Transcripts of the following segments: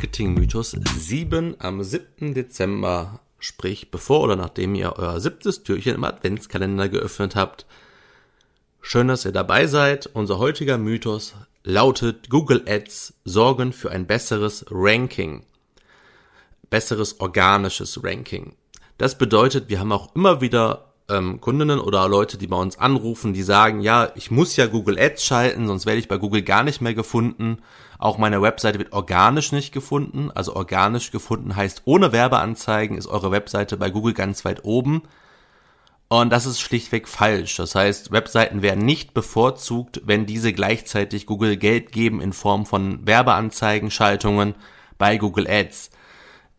Marketing-Mythos 7 am 7. Dezember, sprich bevor oder nachdem ihr euer siebtes Türchen im Adventskalender geöffnet habt. Schön, dass ihr dabei seid. Unser heutiger Mythos lautet, Google Ads sorgen für ein besseres Ranking. Besseres organisches Ranking. Das bedeutet, wir haben auch immer wieder ähm, Kundinnen oder Leute, die bei uns anrufen, die sagen, ja, ich muss ja Google Ads schalten, sonst werde ich bei Google gar nicht mehr gefunden. Auch meine Webseite wird organisch nicht gefunden. Also organisch gefunden heißt, ohne Werbeanzeigen ist eure Webseite bei Google ganz weit oben. Und das ist schlichtweg falsch. Das heißt, Webseiten werden nicht bevorzugt, wenn diese gleichzeitig Google Geld geben in Form von Werbeanzeigen, Schaltungen bei Google Ads.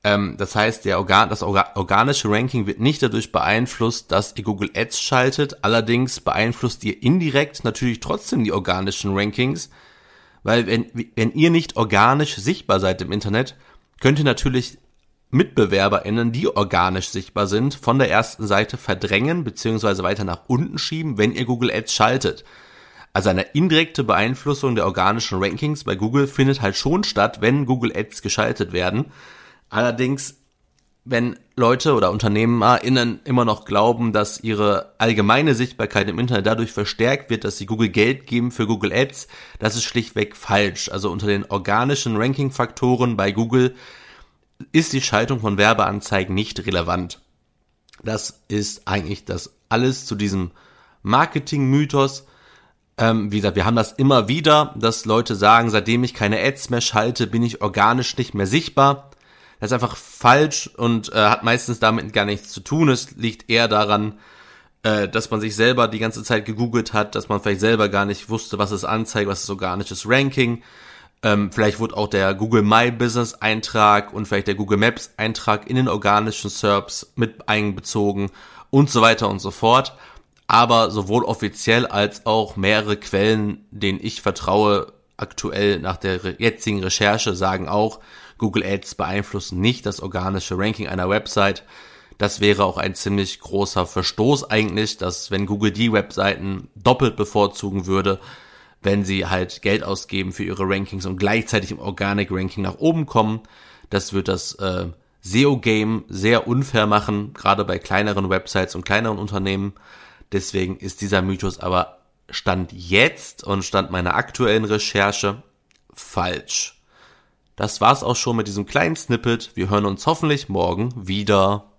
Ähm, das heißt, der Organ, das organische Ranking wird nicht dadurch beeinflusst, dass ihr Google Ads schaltet. Allerdings beeinflusst ihr indirekt natürlich trotzdem die organischen Rankings, weil wenn, wenn ihr nicht organisch sichtbar seid im Internet, könnt ihr natürlich MitbewerberInnen, die organisch sichtbar sind, von der ersten Seite verdrängen bzw. weiter nach unten schieben, wenn ihr Google Ads schaltet. Also eine indirekte Beeinflussung der organischen Rankings bei Google findet halt schon statt, wenn Google Ads geschaltet werden. Allerdings, wenn Leute oder UnternehmerInnen immer noch glauben, dass ihre allgemeine Sichtbarkeit im Internet dadurch verstärkt wird, dass sie Google Geld geben für Google Ads, das ist schlichtweg falsch. Also unter den organischen Ranking-Faktoren bei Google ist die Schaltung von Werbeanzeigen nicht relevant. Das ist eigentlich das alles zu diesem Marketing-Mythos. Ähm, wie gesagt, wir haben das immer wieder, dass Leute sagen, seitdem ich keine Ads mehr schalte, bin ich organisch nicht mehr sichtbar. Das ist einfach falsch und äh, hat meistens damit gar nichts zu tun. Es liegt eher daran, äh, dass man sich selber die ganze Zeit gegoogelt hat, dass man vielleicht selber gar nicht wusste, was es anzeigt, was ist organisches Ranking. Ähm, vielleicht wurde auch der Google My Business Eintrag und vielleicht der Google Maps Eintrag in den organischen SERPs mit einbezogen und so weiter und so fort. Aber sowohl offiziell als auch mehrere Quellen, denen ich vertraue, aktuell nach der jetzigen Recherche sagen auch, Google Ads beeinflussen nicht das organische Ranking einer Website. Das wäre auch ein ziemlich großer Verstoß eigentlich, dass wenn Google die Webseiten doppelt bevorzugen würde, wenn sie halt Geld ausgeben für ihre Rankings und gleichzeitig im Organic Ranking nach oben kommen, das wird das äh, SEO-Game sehr unfair machen, gerade bei kleineren Websites und kleineren Unternehmen. Deswegen ist dieser Mythos aber Stand jetzt und Stand meiner aktuellen Recherche falsch. Das war's auch schon mit diesem kleinen Snippet. Wir hören uns hoffentlich morgen wieder.